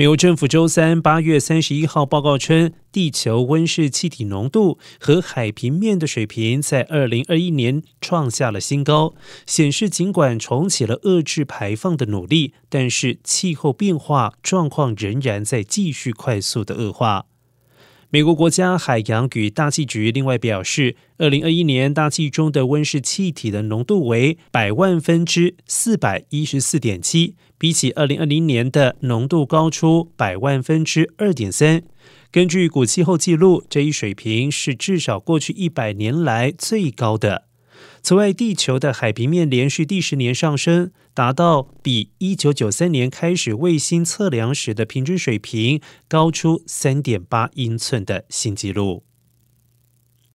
美国政府周三八月三十一号报告称，地球温室气体浓度和海平面的水平在二零二一年创下了新高，显示尽管重启了遏制排放的努力，但是气候变化状况仍然在继续快速的恶化。美国国家海洋与大气局另外表示，二零二一年大气中的温室气体的浓度为百万分之四百一十四点七，比起二零二零年的浓度高出百万分之二点三。根据古气候记录，这一水平是至少过去一百年来最高的。此外，地球的海平面连续第十年上升，达到比一九九三年开始卫星测量时的平均水平高出三点八英寸的新纪录。